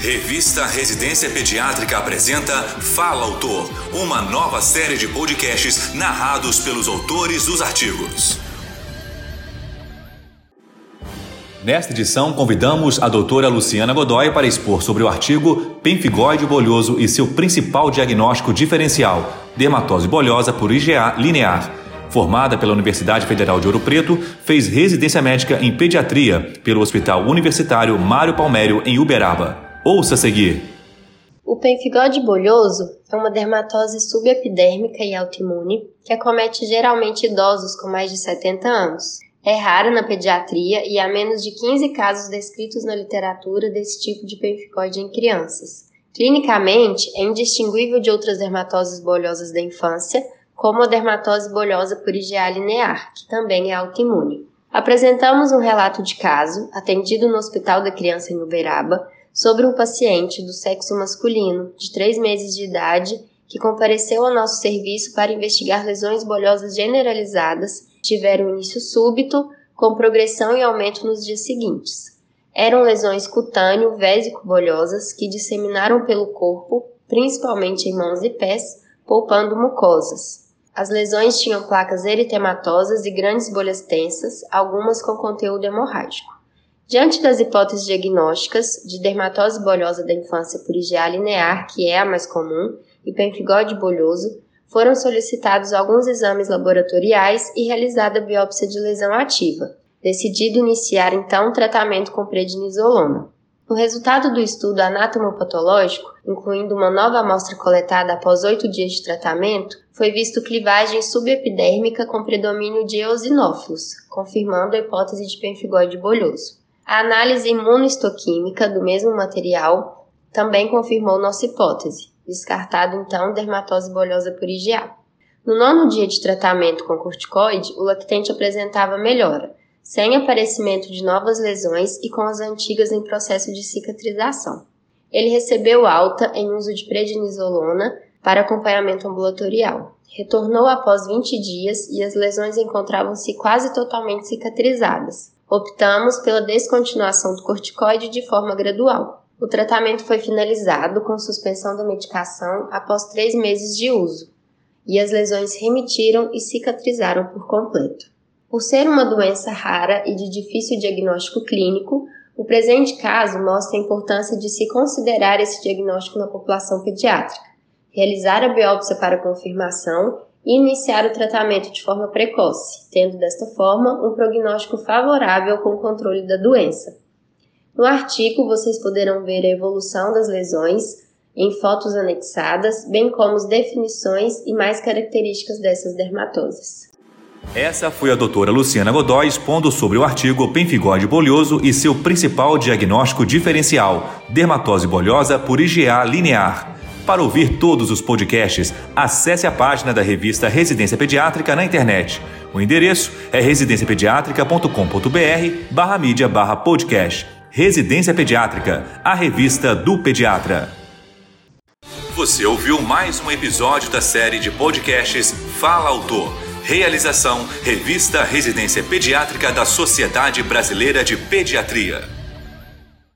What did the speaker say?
Revista Residência Pediátrica apresenta Fala Autor, uma nova série de podcasts narrados pelos autores dos artigos. Nesta edição, convidamos a doutora Luciana Godoy para expor sobre o artigo Pemphigoide bolhoso e seu principal diagnóstico diferencial, dermatose bolhosa por IgA linear. Formada pela Universidade Federal de Ouro Preto, fez residência médica em pediatria pelo Hospital Universitário Mário Palmério, em Uberaba. Ouça a seguir. O pemphigoide bolhoso é uma dermatose subepidérmica e autoimune que acomete geralmente idosos com mais de 70 anos. É rara na pediatria e há menos de 15 casos descritos na literatura desse tipo de pemphigoide em crianças. Clinicamente, é indistinguível de outras dermatoses bolhosas da infância, como a dermatose bolhosa por IgA linear, que também é autoimune. Apresentamos um relato de caso, atendido no Hospital da Criança em Uberaba, sobre um paciente do sexo masculino, de 3 meses de idade, que compareceu ao nosso serviço para investigar lesões bolhosas generalizadas tiveram início súbito, com progressão e aumento nos dias seguintes. Eram lesões cutâneo vésico-bolhosas que disseminaram pelo corpo, principalmente em mãos e pés, poupando mucosas. As lesões tinham placas eritematosas e grandes bolhas tensas, algumas com conteúdo hemorrágico. Diante das hipóteses diagnósticas de dermatose bolhosa da infância por IgA linear, que é a mais comum, e pemphigoide bolhoso, foram solicitados alguns exames laboratoriais e realizada biópsia de lesão ativa. Decidido iniciar então o tratamento com prednisolona. O resultado do estudo anatomopatológico, incluindo uma nova amostra coletada após oito dias de tratamento, foi visto clivagem subepidérmica com predomínio de eosinófilos, confirmando a hipótese de pemphigoide bolhoso. A análise imunohistoquímica do mesmo material também confirmou nossa hipótese, descartado então dermatose bolhosa por IgA. No nono dia de tratamento com corticoide, o lactente apresentava melhora, sem aparecimento de novas lesões e com as antigas em processo de cicatrização. Ele recebeu alta em uso de prednisolona para acompanhamento ambulatorial. Retornou após 20 dias e as lesões encontravam-se quase totalmente cicatrizadas. Optamos pela descontinuação do corticoide de forma gradual. O tratamento foi finalizado com suspensão da medicação após três meses de uso, e as lesões remitiram e cicatrizaram por completo. Por ser uma doença rara e de difícil diagnóstico clínico, o presente caso mostra a importância de se considerar esse diagnóstico na população pediátrica, realizar a biópsia para confirmação e iniciar o tratamento de forma precoce, tendo desta forma um prognóstico favorável com o controle da doença. No artigo, vocês poderão ver a evolução das lesões em fotos anexadas, bem como as definições e mais características dessas dermatoses. Essa foi a doutora Luciana Godoy expondo sobre o artigo Pemphigoide bolhoso e seu principal diagnóstico diferencial, dermatose bolhosa por IgA linear. Para ouvir todos os podcasts, acesse a página da revista Residência Pediátrica na internet. O endereço é residenciapediatrica.com.br barra mídia barra podcast. Residência Pediátrica, a revista do pediatra. Você ouviu mais um episódio da série de podcasts Fala Autor. Realização: Revista Residência Pediátrica da Sociedade Brasileira de Pediatria.